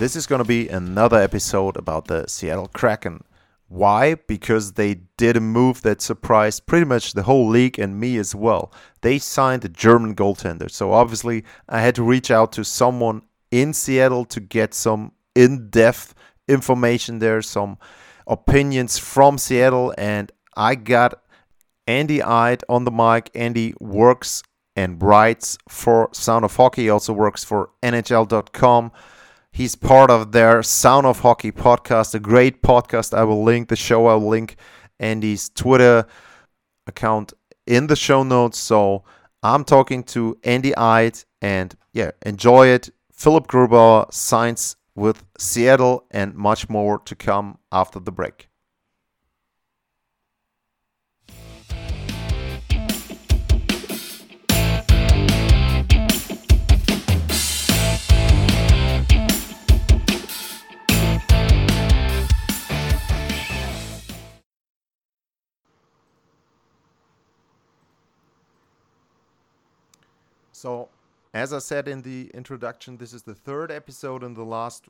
This is going to be another episode about the Seattle Kraken. Why? Because they did a move that surprised pretty much the whole league and me as well. They signed a German goaltender. So obviously, I had to reach out to someone in Seattle to get some in depth information there, some opinions from Seattle, and I got Andy Eid on the mic. Andy works and writes for Sound of Hockey. He also works for NHL.com. He's part of their Sound of Hockey podcast, a great podcast. I will link the show. I will link Andy's Twitter account in the show notes. So I'm talking to Andy Eid, and yeah, enjoy it. Philip Grubauer signs with Seattle, and much more to come after the break. So, as I said in the introduction, this is the third episode in the last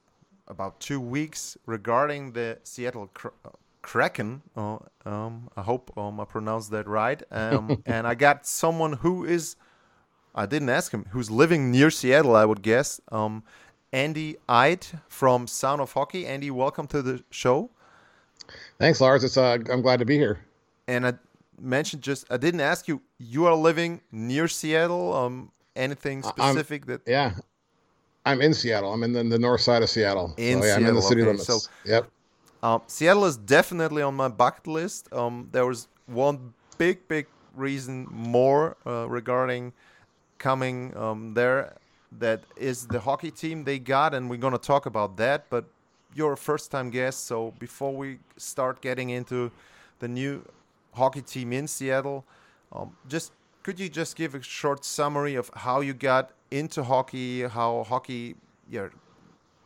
about two weeks regarding the Seattle Kr- uh, Kraken. Uh, um, I hope um, I pronounced that right. Um, and I got someone who is, I didn't ask him, who's living near Seattle, I would guess. Um, Andy Eid from Sound of Hockey. Andy, welcome to the show. Thanks, Lars. It's uh, I'm glad to be here. And I mentioned just, I didn't ask you, you are living near Seattle. Um, anything I'm- specific that Yeah, I'm in Seattle. I'm in the, the north side of Seattle. In so, yeah, I'm in the Seattle, city okay. limits. So- yep. Um, Seattle is definitely on my bucket list. Um, there was one big, big reason more uh, regarding coming um, there. That is the hockey team they got, and we're gonna talk about that. But you're a first-time guest, so before we start getting into the new hockey team in Seattle, um, just could you just give a short summary of how you got into hockey, how hockey, yeah,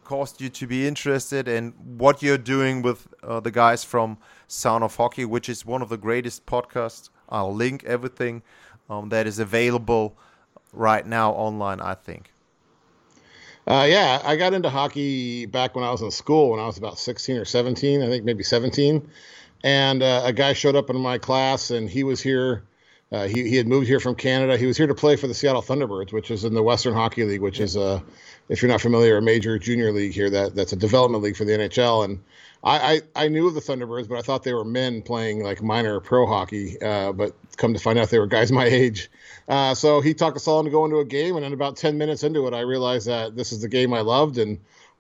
caused you to be interested and what you're doing with uh, the guys from Sound of Hockey, which is one of the greatest podcasts. I'll link everything um, that is available right now online, I think. Uh, yeah, I got into hockey back when I was in school when I was about 16 or 17, I think maybe 17. And uh, a guy showed up in my class and he was here. Uh, he, he had moved here from Canada. He was here to play for the Seattle Thunderbirds, which is in the Western Hockey League, which is a, if you're not familiar, a major junior league here. That that's a development league for the NHL. And I, I, I knew of the Thunderbirds, but I thought they were men playing like minor pro hockey. Uh, but come to find out, they were guys my age. Uh, so he talked us all into going to a game, and then about 10 minutes into it, I realized that this is the game I loved, and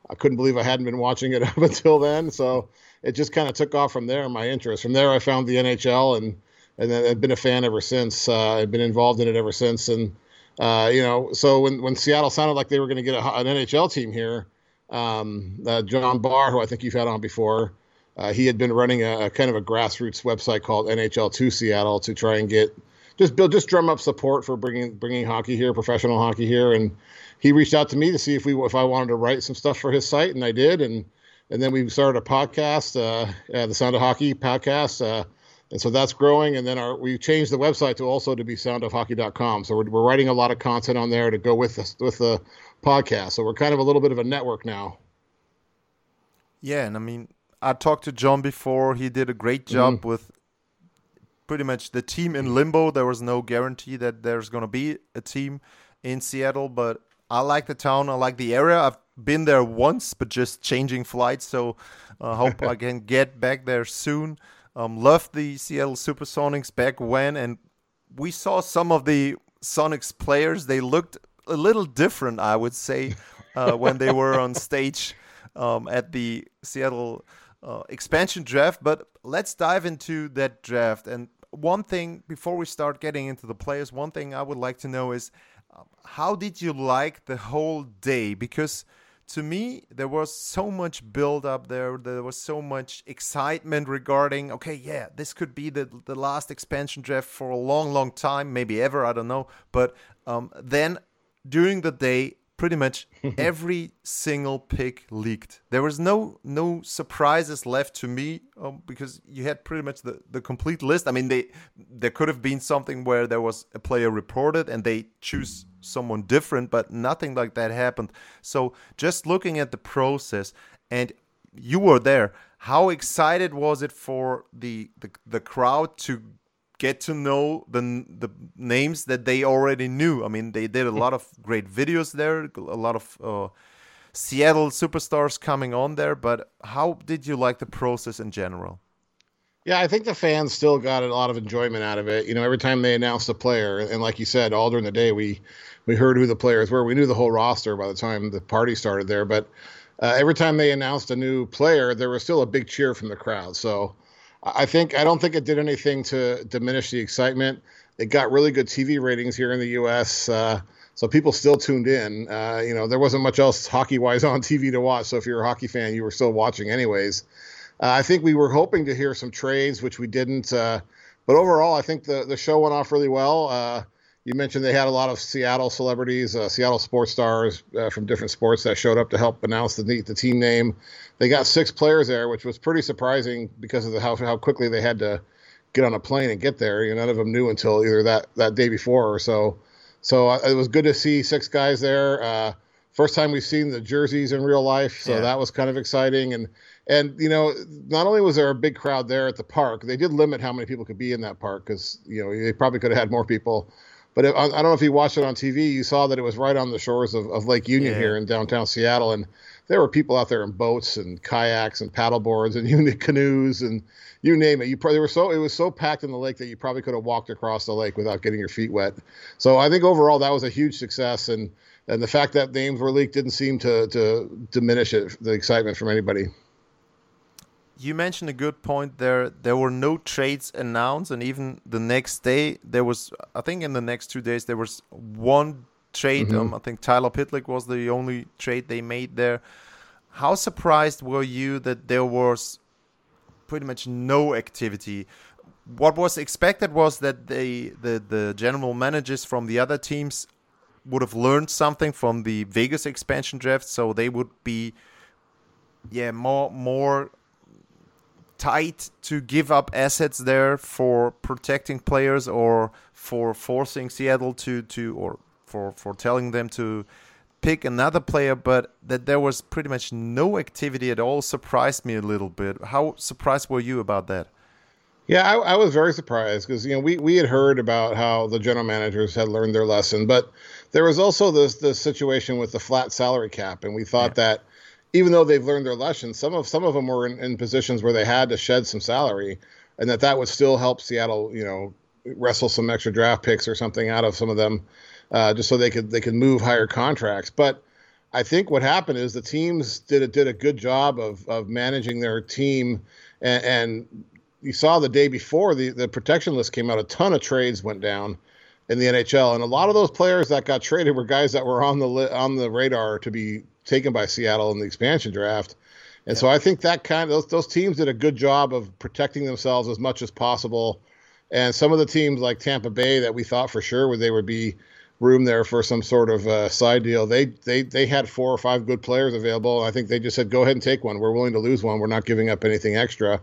I couldn't believe I hadn't been watching it up until then. So it just kind of took off from there, my interest. From there, I found the NHL, and and then I've been a fan ever since. Uh, I've been involved in it ever since, and uh, you know, so when when Seattle sounded like they were going to get a, an NHL team here, um, uh, John Barr, who I think you've had on before, uh, he had been running a, a kind of a grassroots website called NHL2 Seattle to try and get just build just drum up support for bringing bringing hockey here, professional hockey here, and he reached out to me to see if we if I wanted to write some stuff for his site, and I did, and and then we started a podcast, uh, uh, the Sound of Hockey podcast, and so that's growing. And then our we changed the website to also to be soundofhockey.com. So we're, we're writing a lot of content on there to go with the, with the podcast. So we're kind of a little bit of a network now. Yeah, and I mean, I talked to John before. He did a great job mm-hmm. with pretty much the team in limbo. There was no guarantee that there's going to be a team in Seattle, but I like the town. I like the area. I've been there once, but just changing flights. So I hope I can get back there soon. Um, loved the Seattle Supersonics back when, and we saw some of the Sonics players. They looked a little different, I would say, uh, when they were on stage um, at the Seattle uh, expansion draft. But let's dive into that draft. And one thing before we start getting into the players, one thing I would like to know is uh, how did you like the whole day? Because to me, there was so much build up there. There was so much excitement regarding, okay, yeah, this could be the, the last expansion draft for a long, long time, maybe ever, I don't know. But um, then during the day, pretty much every single pick leaked. There was no no surprises left to me um, because you had pretty much the, the complete list. I mean, they there could have been something where there was a player reported and they choose someone different, but nothing like that happened. So just looking at the process, and you were there. How excited was it for the the, the crowd to get to know the the names that they already knew. I mean, they did a lot of great videos there, a lot of uh, Seattle superstars coming on there. But how did you like the process in general? Yeah, I think the fans still got a lot of enjoyment out of it. You know, every time they announced a player, and like you said, all during the day, we we heard who the players were. We knew the whole roster by the time the party started there. But uh, every time they announced a new player, there was still a big cheer from the crowd. So I think I don't think it did anything to diminish the excitement. It got really good TV ratings here in the U.S. Uh, so people still tuned in. Uh, you know, there wasn't much else hockey wise on TV to watch. So if you're a hockey fan, you were still watching anyways. Uh, I think we were hoping to hear some trades, which we didn't. Uh, but overall, I think the the show went off really well. You mentioned they had a lot of Seattle celebrities, uh, Seattle sports stars uh, from different sports that showed up to help announce the the team name. They got six players there, which was pretty surprising because of the, how how quickly they had to get on a plane and get there. You know, none of them knew until either that that day before or so. So uh, it was good to see six guys there. Uh, first time we've seen the jerseys in real life, so yeah. that was kind of exciting. And and you know, not only was there a big crowd there at the park, they did limit how many people could be in that park because you know they probably could have had more people. But if, I don't know if you watched it on TV, you saw that it was right on the shores of, of Lake Union yeah. here in downtown Seattle, and there were people out there in boats and kayaks and paddleboards and unit canoes and you name it. You probably were so it was so packed in the lake that you probably could have walked across the lake without getting your feet wet. So I think overall that was a huge success, and and the fact that names were leaked didn't seem to to diminish it, the excitement from anybody you mentioned a good point there. There were no trades announced, and even the next day, there was, I think, in the next two days, there was one trade. Mm-hmm. Um, I think Tyler Pitlick was the only trade they made there. How surprised were you that there was pretty much no activity? What was expected was that they, the the general managers from the other teams would have learned something from the Vegas expansion draft, so they would be, yeah, more more tight to give up assets there for protecting players or for forcing Seattle to to or for for telling them to pick another player, but that there was pretty much no activity at all surprised me a little bit. How surprised were you about that? Yeah, I, I was very surprised because you know we we had heard about how the general managers had learned their lesson, but there was also this this situation with the flat salary cap, and we thought yeah. that even though they've learned their lesson, some of some of them were in, in positions where they had to shed some salary, and that that would still help Seattle, you know, wrestle some extra draft picks or something out of some of them, uh, just so they could they could move higher contracts. But I think what happened is the teams did a, did a good job of of managing their team, and, and you saw the day before the the protection list came out, a ton of trades went down in the NHL, and a lot of those players that got traded were guys that were on the li- on the radar to be taken by Seattle in the expansion draft. And yeah. so I think that kind of those, those teams did a good job of protecting themselves as much as possible. And some of the teams like Tampa Bay that we thought for sure would they would be room there for some sort of uh, side deal. They they they had four or five good players available. I think they just said go ahead and take one. We're willing to lose one. We're not giving up anything extra.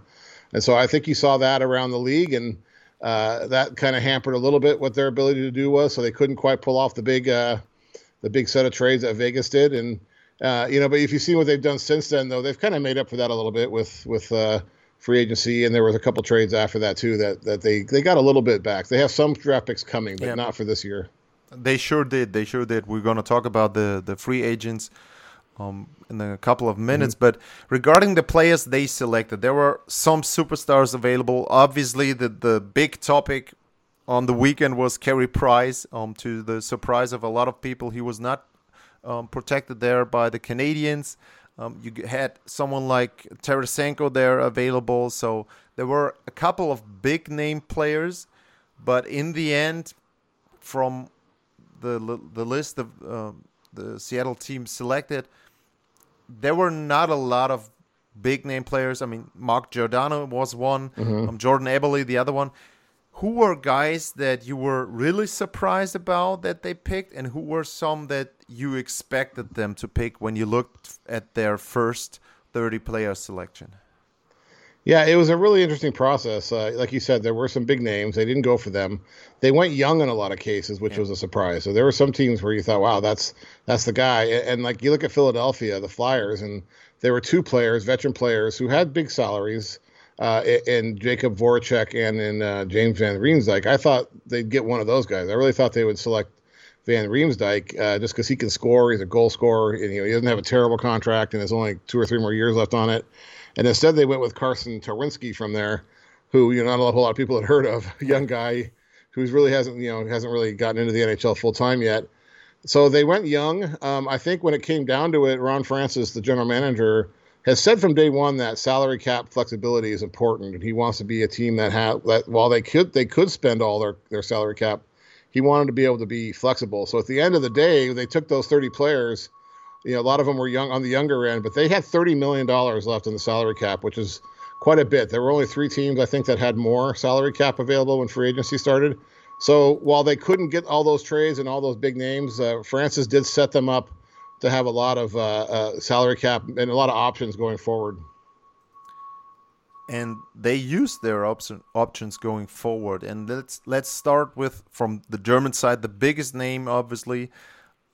And so I think you saw that around the league and uh, that kind of hampered a little bit what their ability to do was. So they couldn't quite pull off the big uh, the big set of trades that Vegas did. And uh, you know, but if you see what they've done since then, though, they've kind of made up for that a little bit with with uh, free agency, and there was a couple trades after that too that that they they got a little bit back. They have some draft picks coming, but yeah. not for this year. They sure did. They sure did. We're going to talk about the the free agents um, in a couple of minutes. Mm-hmm. But regarding the players they selected, there were some superstars available. Obviously, the the big topic on the weekend was Carey Price. Um, to the surprise of a lot of people, he was not um, protected there by the Canadiens. Um, you had someone like Tarasenko there available, so there were a couple of big name players, but in the end, from the the list of uh, the Seattle team selected, there were not a lot of big name players. I mean, Mark Giordano was one, Mm-hmm. um, Jordan Eberle the other one. Who were guys that you were really surprised about that they picked, and who were some that you expected them to pick when you looked at their first 30 player selection? Yeah, it was a really interesting process. Uh, like you said, there were some big names. They didn't go for them. They went young in a lot of cases, which was a surprise. So there were some teams where you thought, "Wow, that's that's the guy." And, and like you look at Philadelphia, the Flyers, and there were two players, veteran players, who had big salaries. Uh, in Jakub Voracek and in uh, James Van Riemsdyk, I thought they'd get one of those guys. I really thought they would select Van Riemsdyk uh, just because he can score. He's a goal scorer, and you know he doesn't have a terrible contract, and there's only two or three more years left on it. And instead, they went with Carsen Twarynski from there, who you know not a whole lot of people had heard of, young guy who's really hasn't you know hasn't really gotten into the NHL full time yet. So they went young. Um, I think when it came down to it, Ron Francis, the general manager, has said from day one that salary cap flexibility is important, and he wants to be a team that had that while they could they could spend all their their salary cap, he wanted to be able to be flexible. So at the end of the day, they took those 30 players. You know, a lot of them were young on the younger end, but they had 30 million dollars left in the salary cap, which is quite a bit. There were only three teams I think that had more salary cap available when free agency started. So while they couldn't get all those trades and all those big names, uh, Francis did set them up to have a lot of uh, uh, salary cap and a lot of options going forward. and they use their option, options going forward. And let's let's start with from the German side, the biggest name, obviously,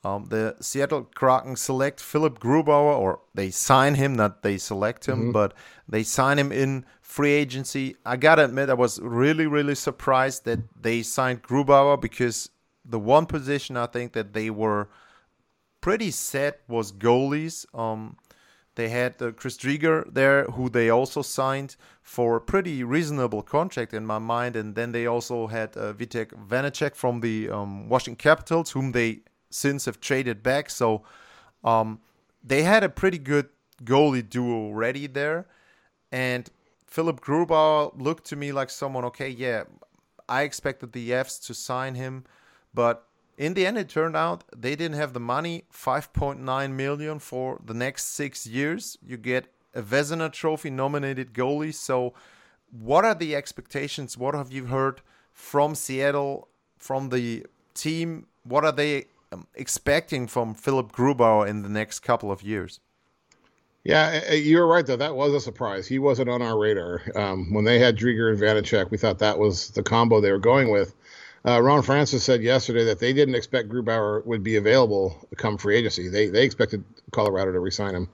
um, the Seattle Kraken select Philip Grubauer, or they sign him, not they select him, but they sign him in free agency. I gotta admit, I was really really surprised that they signed Grubauer because the one position I think that they were pretty set was goalies. Um, they had uh, Chris Driedger there, who they also signed for a pretty reasonable contract in my mind. And then they also had uh, Vitek Vanecek from the um, Washington Capitals, whom they since have traded back. So um, they had a pretty good goalie duo ready there. And Philip Grubauer looked to me like someone, okay, yeah, I expected the Avs to sign him, but in the end, it turned out they didn't have the money. 5.9 million for the next six years. You get a Vezina Trophy nominated goalie. So, what are the expectations? What have you heard from Seattle, from the team? What are they um, expecting from Philip Grubauer in the next couple of years? Yeah, you're right though. That was a surprise. He wasn't on our radar um, when they had Driedger and Vanecek. We thought that was the combo they were going with. Uh, Ron Francis said yesterday that they didn't expect Grubauer would be available come free agency. They they expected Colorado to resign him.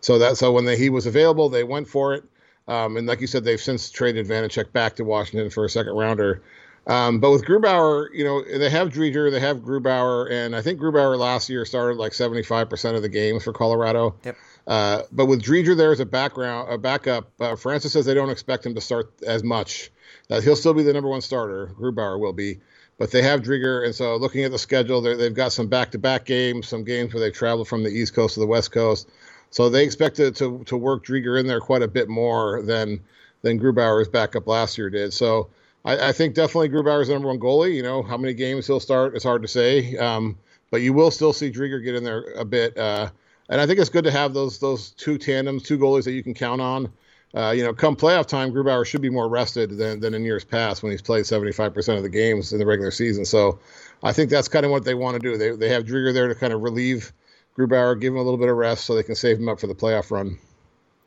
So that so when they, he was available, they went for it. Um, and like you said, they've since traded Vanecek back to Washington for a second rounder. Um, but with Grubauer, you know, they have Driedger, they have Grubauer, and I think Grubauer last year started like 75% of the games for Colorado. Yep. Uh, but with Driedger there as a background, a backup, uh, Francis says they don't expect him to start as much. That he'll still be the number one starter. Grubauer will be, but they have Driedger, and so looking at the schedule, they've got some back-to-back games, some games where they travel from the East Coast to the West Coast. So they expect to, to, to work Driedger in there quite a bit more than than Grubauer's backup last year did. So I, I think definitely Grubauer's the number one goalie. You know how many games he'll start, it's hard to say, um, but you will still see Driedger get in there a bit. Uh, and I think it's good to have those those two tandems, two goalies that you can count on. Uh, you know, come playoff time, Grubauer should be more rested than, than in years past when he's played 75% of the games in the regular season. So I think that's kind of what they want to do. They, they have Driedger there to kind of relieve Grubauer, give him a little bit of rest so they can save him up for the playoff run.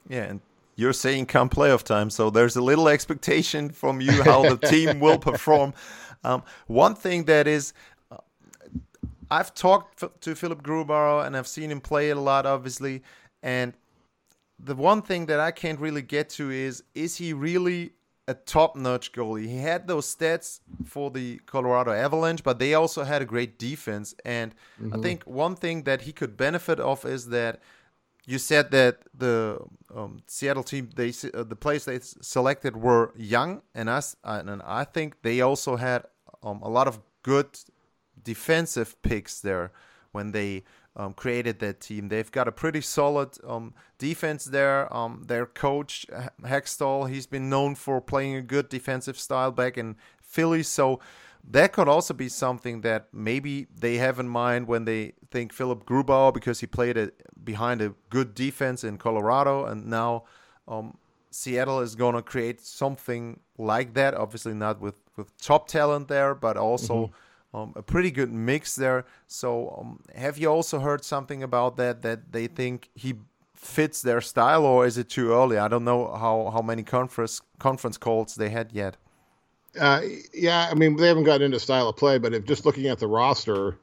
Yeah, and you're saying come playoff time, so there's a little expectation from you how the team will perform. Um, one thing that is, uh, I've talked to Philip Grubauer and I've seen him play a lot, obviously, and the one thing that I can't really get to is is he really a top-notch goalie? He had those stats for the Colorado Avalanche, but they also had a great defense. And I think one thing that he could benefit of is that you said that the um, Seattle team, they uh, the players they selected were young, and us, and I think they also had um, a lot of good defensive picks there when they um, created that team. They've got a pretty solid um, defense there. Um, their coach Hakstol, he's been known for playing a good defensive style back in Philly, so that could also be something that maybe they have in mind when they think Philip Grubauer because he played a behind a good defense in Colorado, and now um, Seattle is going to create something like that. Obviously, not with with top talent there, but also. Mm-hmm. Um, a pretty good mix there. So, um, have you also heard something about that? That they think he fits their style, or is it too early? I don't know how how many conference conference calls they had yet. Uh, yeah, I mean they haven't gotten into style of play, but if just looking at the roster,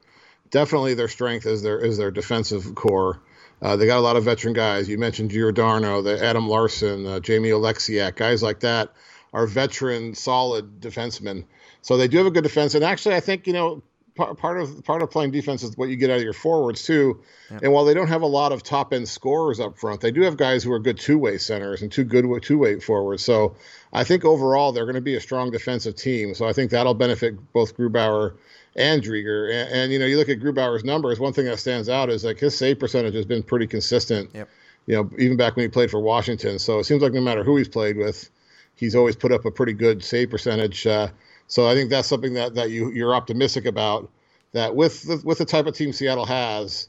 definitely their strength is their is their defensive core. Uh, they got a lot of veteran guys. You mentioned Giordano, the Adam Larsson, uh, Jamie Oleksiak, guys like that are veteran, solid defensemen. So they do have a good defense. And actually, I think you know part of part of playing defense is what you get out of your forwards too. Yep. And while they don't have a lot of top end scorers up front, they do have guys who are good two way centers and two good two way forwards. So I think overall they're going to be a strong defensive team. So I think that'll benefit both Grubauer and Driedger. And, and, you know, you look at Grubauer's numbers. One thing that stands out is like his save percentage has been pretty consistent. Yep. You know, even back when he played for Washington. So it seems like no matter who he's played with, he's always put up a pretty good save percentage. Uh, so I think that's something that, that you you're optimistic about. That with the, with the type of team Seattle has,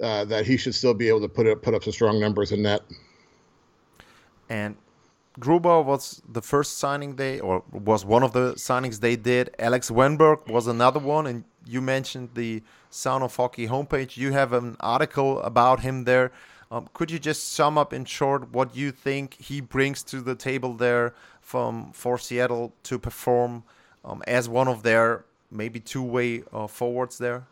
uh, that he should still be able to put up put up some strong numbers in net. And Grubauer was the first signing they, or was one of the signings they did. Alex Wennberg was another one, and you mentioned the Sound of Hockey homepage. You have an article about him there. Um, could you just sum up in short what you think he brings to the table there from for Seattle to perform um, as one of their maybe two-way uh, forwards there?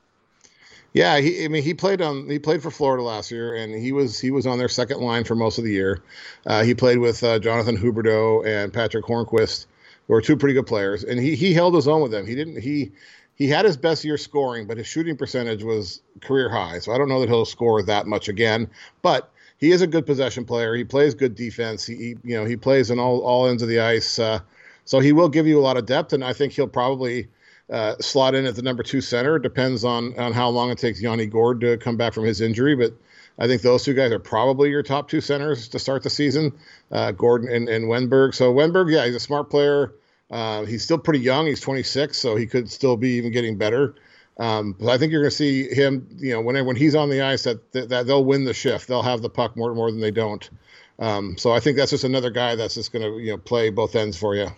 Yeah, he, I mean, he played on he played for Florida last year, and he was he was on their second line for most of the year. Uh, he played with uh, Jonathan Huberdeau and Patric Hornqvist, who are two pretty good players, and he he held his own with them. He didn't he he had his best year scoring, but his shooting percentage was career high. So I don't know that he'll score that much again, but he is a good possession player. He plays good defense. He, he you know he plays in all all ends of the ice. Uh, so he will give you a lot of depth, and I think he'll probably uh, slot in at the number two center. Depends on on how long it takes Yanni Gourde to come back from his injury, but I think those two guys are probably your top two centers to start the season, uh, Gordon and, and Wennberg. So Wennberg, yeah, he's a smart player. Uh, he's still pretty young. He's 26, so he could still be even getting better. Um, but I think you're going to see him, you know, when when he's on the ice, that, that, that they'll win the shift. They'll have the puck more more than they don't. Um, so I think that's just another guy that's just going to you know play both ends for you.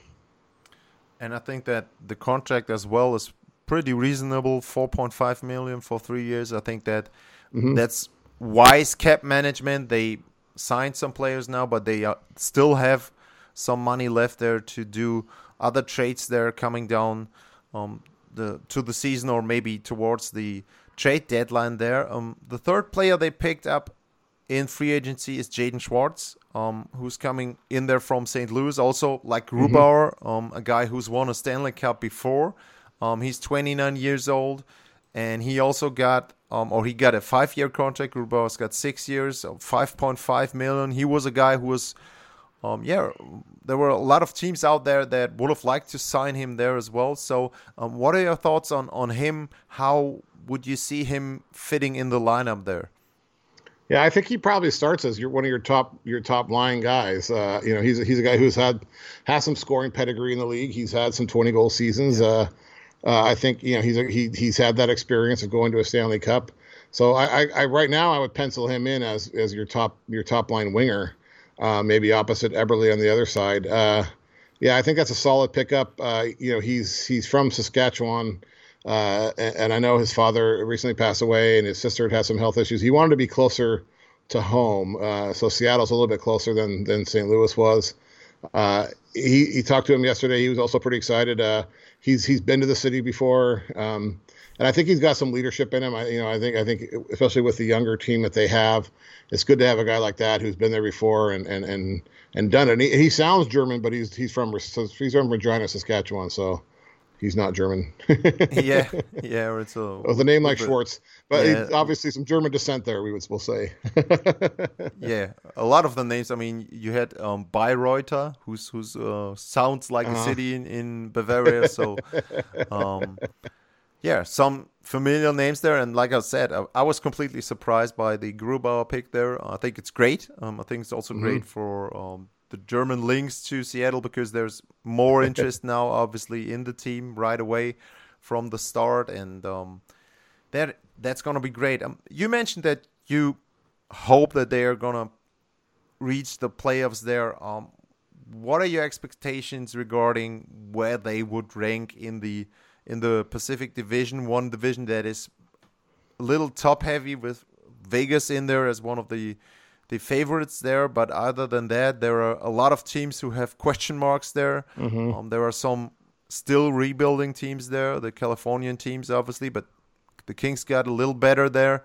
And I think that the contract as well is pretty reasonable, 4.5 million for three years. I think that mm-hmm. that's wise cap management. They signed some players now, but they uh, still have some money left there to do other trades there coming down um, the to the season or maybe towards the trade deadline there. Um, the third player they picked up in free agency is Jaden Schwartz, um, who's coming in there from St. Louis. Also, like mm-hmm. Grubauer, mm-hmm. um, a guy who's won a Stanley Cup before. Um, he's 29 years old, and he also got, um, or he got a five-year contract. Grubauer's got six years, 5.5 million. He was a guy who was um, yeah, there were a lot of teams out there that would have liked to sign him there as well. So, um, what are your thoughts on on him? How would you see him fitting in the lineup there? Yeah, I think he probably starts as your one of your top your top line guys. Uh, you know, he's a, he's a guy who's had has some scoring pedigree in the league. He's had some twenty goal seasons. Uh, uh, I think you know he's a, he he's had that experience of going to a Stanley Cup. So I, I, I right now I would pencil him in as as your top your top line winger uh, maybe opposite Eberle on the other side. Uh, yeah, I think that's a solid pickup. Uh, you know, he's he's from Saskatchewan, uh, and, and, I know his father recently passed away, and his sister had had some health issues. He wanted to be closer to home, uh, so Seattle's a little bit closer than than St. Louis was. Uh, he he talked to him yesterday. He was also pretty excited. He's he's been to the city before. Um, and I think he's got some leadership in him. I, you know, I think I think especially with the younger team that they have, it's good to have a guy like that who's been there before and and and and done it. And he, he sounds German, but he's he's from he's from Regina, Saskatchewan, so he's not German. yeah, yeah, or it's a with a name like Schwartz, but yeah. obviously some German descent there. We would still say. yeah, a lot of the names. I mean, you had um, Bayreuther, who's who's uh, sounds like uh-huh. a city in, in Bavaria. So, um, yeah, some familiar names there. And like I said, I, I, was completely surprised by the Grubauer pick there. I think it's great. Um, I think it's also mm-hmm. great for um, the German links to Seattle because there's more interest now, obviously, in the team right away from the start. And um, that that's going to be great. Um, you mentioned that you hope that they are gonna reach the playoffs there. Um, what are your expectations regarding where they would rank in the in the Pacific Division, one division that is a little top heavy with Vegas in there as one of the the favorites there. But other than that, there are a lot of teams who have question marks there. Mm-hmm. Um, there are some still rebuilding teams there, the Californian teams, obviously, but the Kings got a little better there.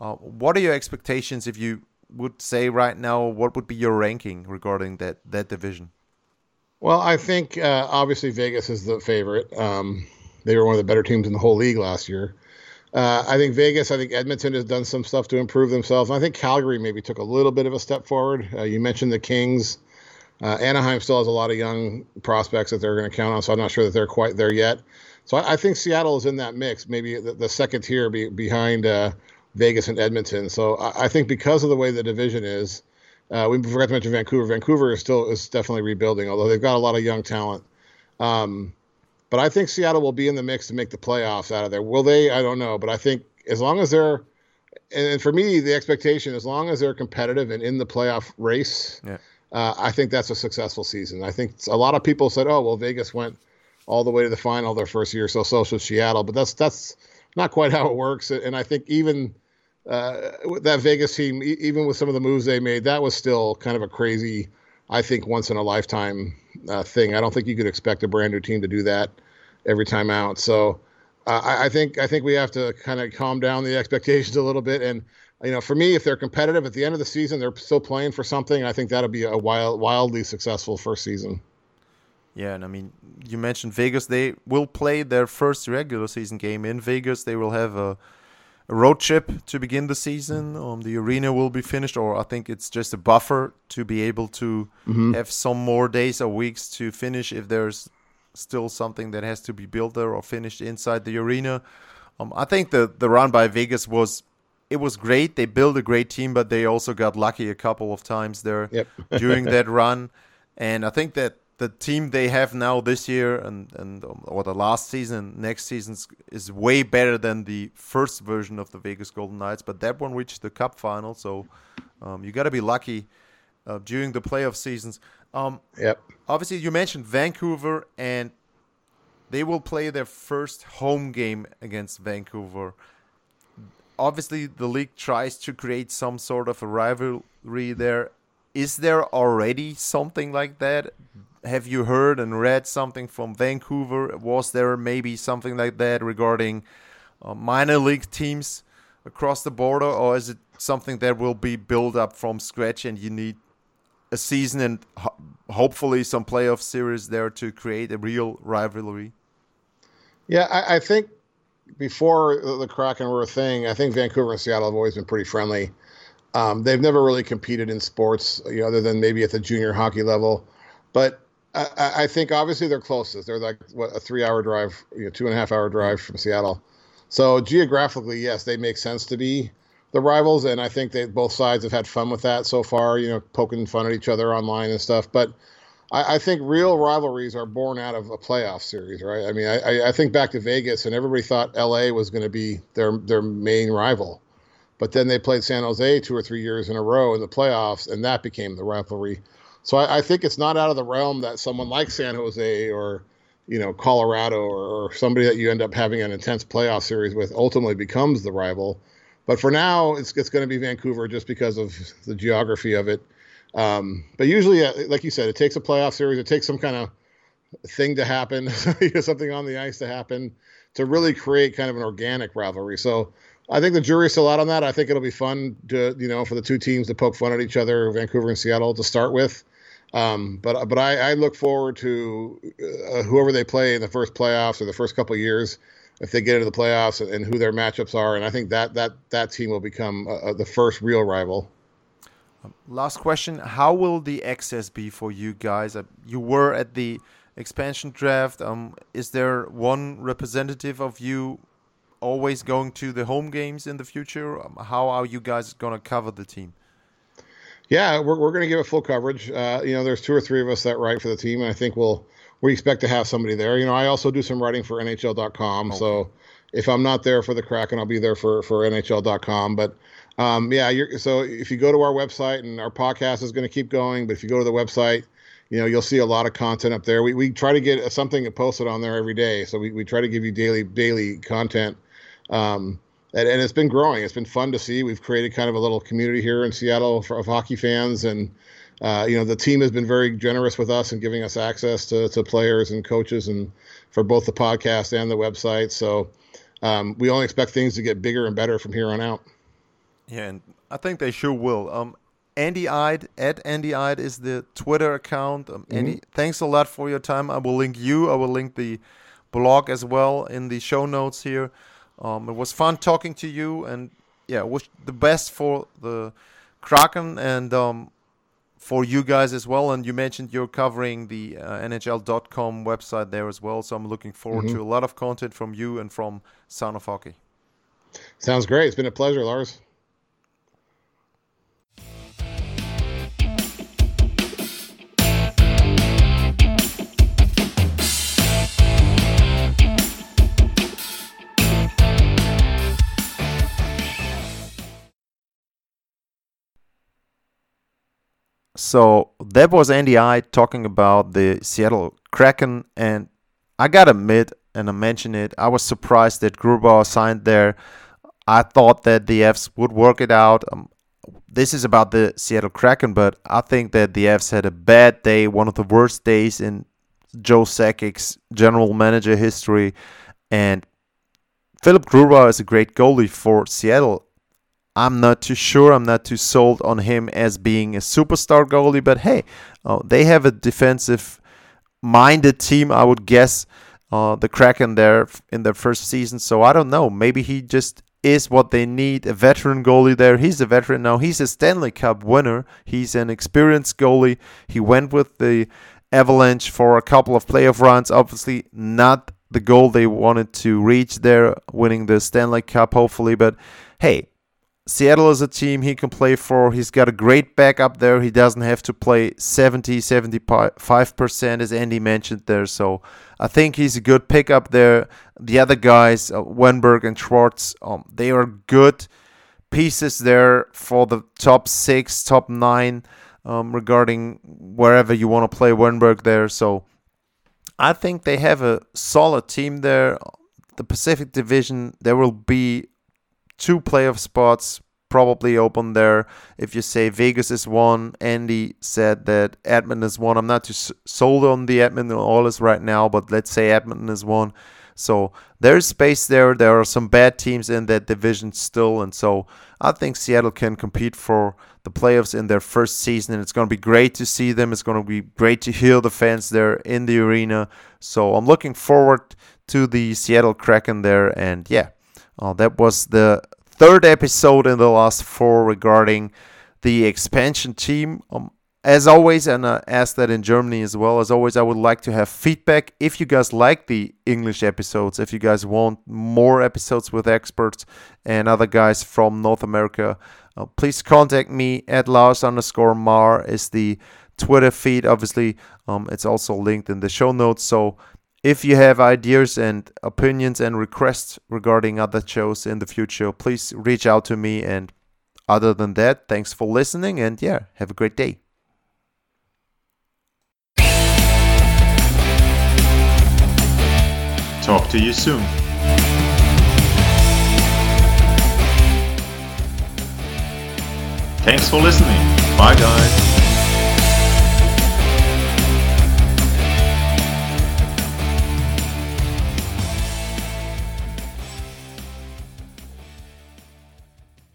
Uh, what are your expectations if you would say right now? What would be your ranking regarding that that division? Well, I think uh, obviously Vegas is the favorite. Um, they were one of the better teams in the whole league last year. Uh, I think Vegas, I think Edmonton has done some stuff to improve themselves. I think Calgary maybe took a little bit of a step forward. Uh, you mentioned the Kings. Uh, Anaheim still has a lot of young prospects that they're going to count on, so I'm not sure that they're quite there yet. So I, I think Seattle is in that mix, maybe the, the second tier be, behind uh, Vegas and Edmonton. So I, I, think because of the way the division is, uh, we forgot to mention Vancouver. Vancouver is still is definitely rebuilding, although they've got a lot of young talent. Um, but I think Seattle will be in the mix to make the playoffs out of there. Will they? I don't know. But I think as long as they're, and for me, the expectation, as long as they're competitive and in the playoff race, yeah. uh, I think that's a successful season. I think a lot of people said, oh, well, Vegas went all the way to the final their first year, so so should Seattle. But that's that's not quite how it works. And I think even uh, that Vegas team, even with some of the moves they made, that was still kind of a crazy I think once in a lifetime uh, thing. I don't think you could expect a brand new team to do that every time out. So uh, I, I, think I think we have to kind of calm down the expectations a little bit. And you know, for me, if they're competitive at the end of the season, they're still playing for something. I think that'll be a wild, wildly successful first season. Yeah, and I mean, you mentioned Vegas. They will play their first regular season game in Vegas. They will have a a road trip to begin the season. Um, the arena will be finished, or I think it's just a buffer to be able to mm-hmm. have some more days or weeks to finish if there's still something that has to be built there or finished inside the arena. Um, I think the the run by Vegas was it was great. They built a great team, but they also got lucky a couple of times there yep. during that run. And I think that the team they have now this year and and um, or the last season, next season is way better than the first version of the Vegas Golden Knights. But that one reached the Cup final, so um, you got to be lucky uh, during the playoff seasons. Um, yep. Obviously, you mentioned Vancouver, and they will play their first home game against Vancouver. Obviously, the league tries to create some sort of a rivalry there. Is there already something like that? Have you heard and read something from Vancouver? Was there maybe something like that regarding uh, minor league teams across the border, or is it something that will be built up from scratch and you need a season and ho hopefully some playoff series there to create a real rivalry? Yeah, I, I think before the Kraken were a thing, I think Vancouver and Seattle have always been pretty friendly. Um, they've never really competed in sports, you know, other than maybe at the junior hockey level. But I, I, think obviously they're closest. They're like what a three-hour drive, you know, two and a half hour drive from Seattle. So geographically, yes, they make sense to be the rivals, and I think that both sides have had fun with that so far. You know, poking fun at each other online and stuff. But I, I think real rivalries are born out of a playoff series, right? I mean, I, I think back to Vegas, and everybody thought LA was going to be their their main rival, but then they played San Jose two or three years in a row in the playoffs, and that became the rivalry. So I, I, think it's not out of the realm that someone like San Jose or you know Colorado or, or, somebody that you end up having an intense playoff series with ultimately becomes the rival. But for now, it's it's going to be Vancouver just because of the geography of it. Um, but usually, uh, like you said, it takes a playoff series. It takes some kind of thing to happen, something on the ice to happen to really create kind of an organic rivalry. So I think the jury's still out on that. I think it'll be fun to you know for the two teams to poke fun at each other, Vancouver and Seattle, to start with. Um, but but I, I, look forward to uh, whoever they play in the first playoffs or the first couple years, if they get into the playoffs and, and, who their matchups are, and I think that that that team will become uh, uh, the first real rival. Um, last question: How will the access be for you guys? Uh, you were at the expansion draft. Um, is there one representative of you always going to the home games in the future? Um, how are you guys going to cover the team? Yeah, we're, we're going to give it full coverage. Uh, you know, there's two or three of us that write for the team, and I think we'll we expect to have somebody there. You know, I also do some writing for NHL.com, okay. so if I'm not there for the Kraken, I'll be there for for NHL.com. But um, yeah, so if you go to our website and our podcast is going to keep going, but if you go to the website, you know you'll see a lot of content up there. We we try to get something posted on there every day, so we, we try to give you daily daily content. Um, and, and it's been growing. It's been fun to see. We've created kind of a little community here in Seattle for, of hockey fans, and uh, you know the team has been very generous with us and giving us access to, to players and coaches and for both the podcast and the website. So um, we only expect things to get bigger and better from here on out. Yeah, and I think they sure will. Um, Andy Eid at Andy Eid is the Twitter account. Um, mm-hmm. Thanks a lot for your time. I will link you. I will link the blog as well in the show notes here. Um, it was fun talking to you, and yeah, wish the best for the Kraken and um, for you guys as well. And you mentioned you're covering the uh, NHL.com website there as well, so I'm looking forward mm-hmm. to a lot of content from you and from Sound of Hockey. Sounds great. It's been a pleasure, Lars. So that was Andy Eid talking about the Seattle Kraken, and I gotta admit, and I mentioned it, I was surprised that Grubauer signed there. I thought that the Avs would work it out. Um, this is about the Seattle Kraken, but I think that the Avs had a bad day, one of the worst days in Joe Sakic's general manager history, and Philip Grubauer is a great goalie for Seattle. I'm not too sure. I'm not too sold on him as being a superstar goalie. But hey, uh, they have a defensive minded team, I would guess. Uh, the Kraken there in their first season. So I don't know. Maybe he just is what they need. A veteran goalie there. He's a veteran now. He's a Stanley Cup winner. He's an experienced goalie. He went with the Avalanche for a couple of playoff runs. Obviously, not the goal they wanted to reach there, winning the Stanley Cup, hopefully. But hey, Seattle is a team he can play for. He's got a great backup there. He doesn't have to play 70, 75% as Andy mentioned there. So I think he's a good pickup there. The other guys, uh, Wennberg and Schwartz, um, they are good pieces there for the top six, top nine um, regarding wherever you want to play Wennberg there. So I think they have a solid team there. The Pacific Division, there will be two playoff spots probably open there. If you say Vegas is one, Andy said that Edmonton is one. I'm not too sold on the Edmonton Oilers right now, but let's say Edmonton is one. So there's space there. There are some bad teams in that division still, and so I think Seattle can compete for the playoffs in their first season, and it's going to be great to see them. It's going to be great to hear the fans there in the arena. So I'm looking forward to the Seattle Kraken there, and yeah, uh, that was the third episode in the last four regarding the expansion team. Um, as always, and I asked that in Germany as well, as always, I would like to have feedback. If you guys like the English episodes, if you guys want more episodes with experts and other guys from North America, uh, please contact me at Lars underscore Mar is the Twitter feed. Obviously, um, it's also linked in the show notes. So if you have ideas and opinions and requests regarding other shows in the future, please reach out to me. And other than that, thanks for listening and yeah, have a great day. Talk to you soon. Thanks for listening. Bye, guys.